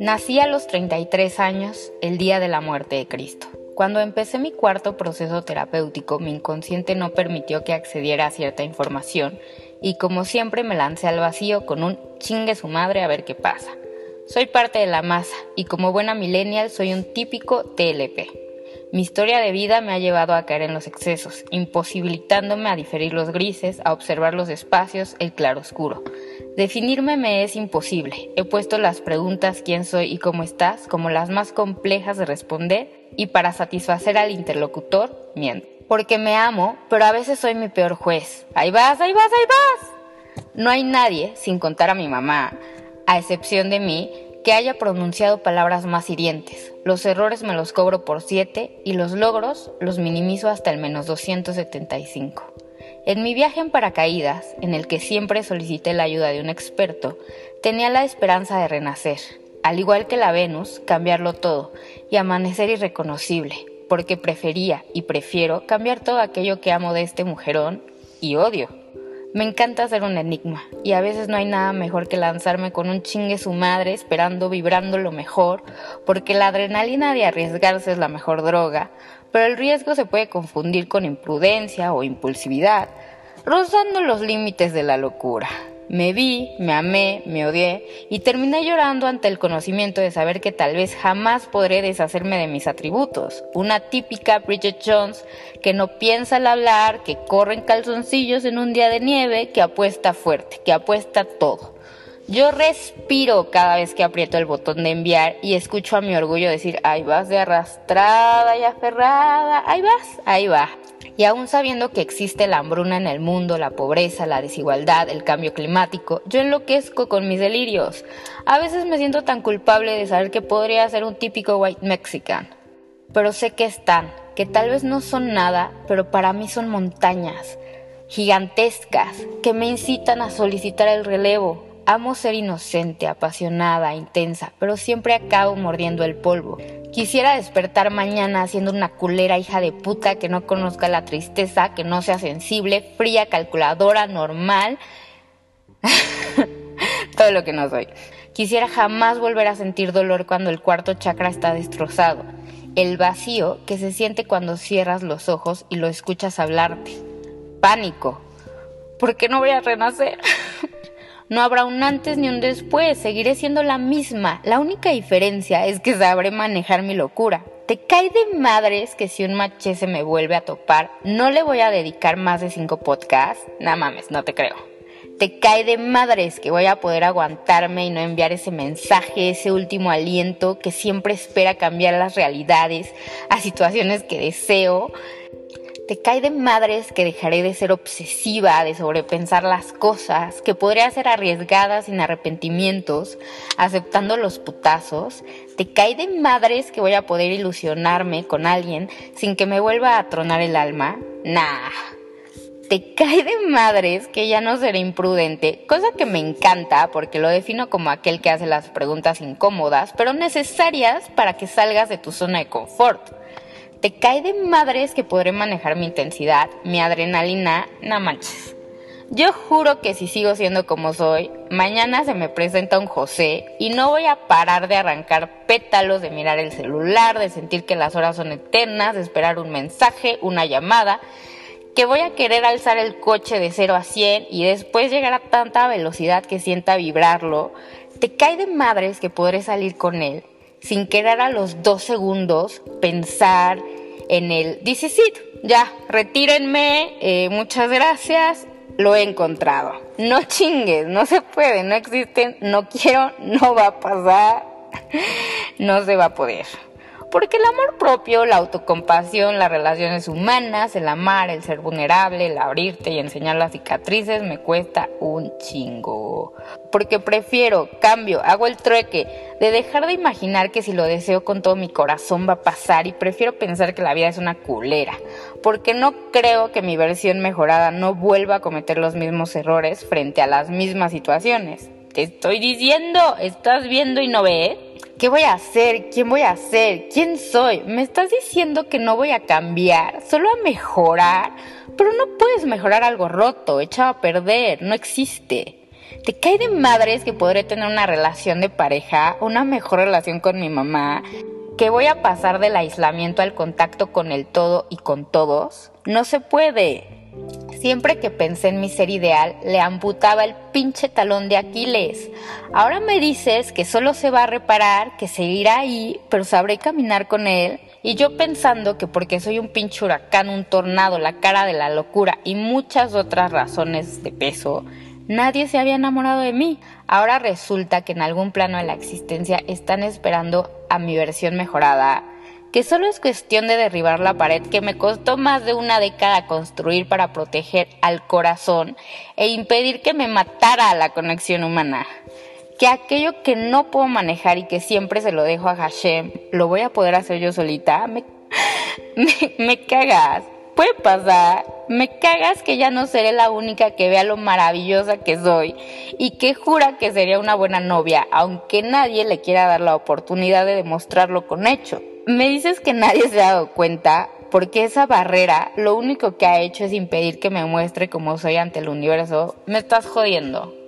Nací a los 33 años, el día de la muerte de Cristo. Cuando empecé mi cuarto proceso terapéutico, mi inconsciente no permitió que accediera a cierta información y como siempre me lancé al vacío con un chingue su madre a ver qué pasa. Soy parte de la masa y como buena millennial soy un típico TLP. Mi historia de vida me ha llevado a caer en los excesos, imposibilitándome a diferir los grises, a observar los espacios, el claroscuro. Definirme me es imposible. He puesto las preguntas quién soy y cómo estás como las más complejas de responder y para satisfacer al interlocutor miento. Porque me amo, pero a veces soy mi peor juez. Ahí vas, ahí vas, ahí vas. No hay nadie, sin contar a mi mamá, a excepción de mí, que haya pronunciado palabras más hirientes. Los errores me los cobro por 7 y los logros los minimizo hasta el menos 275. En mi viaje en paracaídas, en el que siempre solicité la ayuda de un experto, tenía la esperanza de renacer, al igual que la Venus, cambiarlo todo y amanecer irreconocible, porque prefería y prefiero cambiar todo aquello que amo de este mujerón y odio. Me encanta ser un enigma y a veces no hay nada mejor que lanzarme con un chingue su madre esperando vibrando lo mejor, porque la adrenalina de arriesgarse es la mejor droga, pero el riesgo se puede confundir con imprudencia o impulsividad, rozando los límites de la locura. Me vi, me amé, me odié y terminé llorando ante el conocimiento de saber que tal vez jamás podré deshacerme de mis atributos. Una típica Bridget Jones que no piensa al hablar, que corre en calzoncillos en un día de nieve, que apuesta fuerte, que apuesta todo. Yo respiro cada vez que aprieto el botón de enviar y escucho a mi orgullo decir, ahí vas de arrastrada y aferrada, ahí vas, ahí va. Y aún sabiendo que existe la hambruna en el mundo, la pobreza, la desigualdad, el cambio climático, yo enloquezco con mis delirios. A veces me siento tan culpable de saber que podría ser un típico white mexican. Pero sé que están, que tal vez no son nada, pero para mí son montañas gigantescas que me incitan a solicitar el relevo, Amo ser inocente, apasionada, intensa, pero siempre acabo mordiendo el polvo. Quisiera despertar mañana siendo una culera hija de puta que no conozca la tristeza, que no sea sensible, fría, calculadora, normal. Todo lo que no soy. Quisiera jamás volver a sentir dolor cuando el cuarto chakra está destrozado. El vacío que se siente cuando cierras los ojos y lo escuchas hablarte. Pánico. ¿Por qué no voy a renacer? No habrá un antes ni un después, seguiré siendo la misma. La única diferencia es que sabré manejar mi locura. Te cae de madres que si un maché se me vuelve a topar, no le voy a dedicar más de cinco podcasts. No mames, no te creo. Te cae de madres que voy a poder aguantarme y no enviar ese mensaje, ese último aliento que siempre espera cambiar las realidades a situaciones que deseo te cae de madres que dejaré de ser obsesiva, de sobrepensar las cosas, que podría ser arriesgada sin arrepentimientos, aceptando los putazos. Te cae de madres que voy a poder ilusionarme con alguien sin que me vuelva a tronar el alma. Nah. Te cae de madres que ya no seré imprudente, cosa que me encanta porque lo defino como aquel que hace las preguntas incómodas, pero necesarias para que salgas de tu zona de confort te cae de madres que podré manejar mi intensidad, mi adrenalina, no manches. Yo juro que si sigo siendo como soy, mañana se me presenta un José y no voy a parar de arrancar pétalos, de mirar el celular, de sentir que las horas son eternas, de esperar un mensaje, una llamada, que voy a querer alzar el coche de 0 a 100 y después llegar a tanta velocidad que sienta vibrarlo. Te cae de madres que podré salir con él sin querer a los dos segundos pensar en el, dice ya, retírenme, eh, muchas gracias, lo he encontrado. No chingues, no se puede, no existen, no quiero, no va a pasar, no se va a poder. Porque el amor propio, la autocompasión, las relaciones humanas, el amar, el ser vulnerable, el abrirte y enseñar las cicatrices me cuesta un chingo. Porque prefiero, cambio, hago el trueque de dejar de imaginar que si lo deseo con todo mi corazón va a pasar y prefiero pensar que la vida es una culera. Porque no creo que mi versión mejorada no vuelva a cometer los mismos errores frente a las mismas situaciones. Te estoy diciendo, estás viendo y no ves. ¿Qué voy a hacer? ¿Quién voy a ser? ¿Quién soy? ¿Me estás diciendo que no voy a cambiar? ¿Solo a mejorar? Pero no puedes mejorar algo roto, echado a perder, no existe. ¿Te cae de madres que podré tener una relación de pareja, una mejor relación con mi mamá? ¿Que voy a pasar del aislamiento al contacto con el todo y con todos? No se puede. Siempre que pensé en mi ser ideal, le amputaba el pinche talón de Aquiles. Ahora me dices que solo se va a reparar, que seguirá ahí, pero sabré caminar con él. Y yo pensando que porque soy un pinche huracán, un tornado, la cara de la locura y muchas otras razones de peso, nadie se había enamorado de mí. Ahora resulta que en algún plano de la existencia están esperando a mi versión mejorada, que solo es cuestión de derribar la pared que me costó más de una década construir para proteger al corazón e impedir que me matara la conexión humana. Que aquello que no puedo manejar y que siempre se lo dejo a Hashem, lo voy a poder hacer yo solita. Me, cagas. Puede pasar. Me cagas que ya no seré la única que vea lo maravillosa que soy y que jura que sería una buena novia, aunque nadie le quiera dar la oportunidad de demostrarlo con hecho. Me dices que nadie se ha dado cuenta porque esa barrera lo único que ha hecho es impedir que me muestre como soy ante el universo. Me estás jodiendo.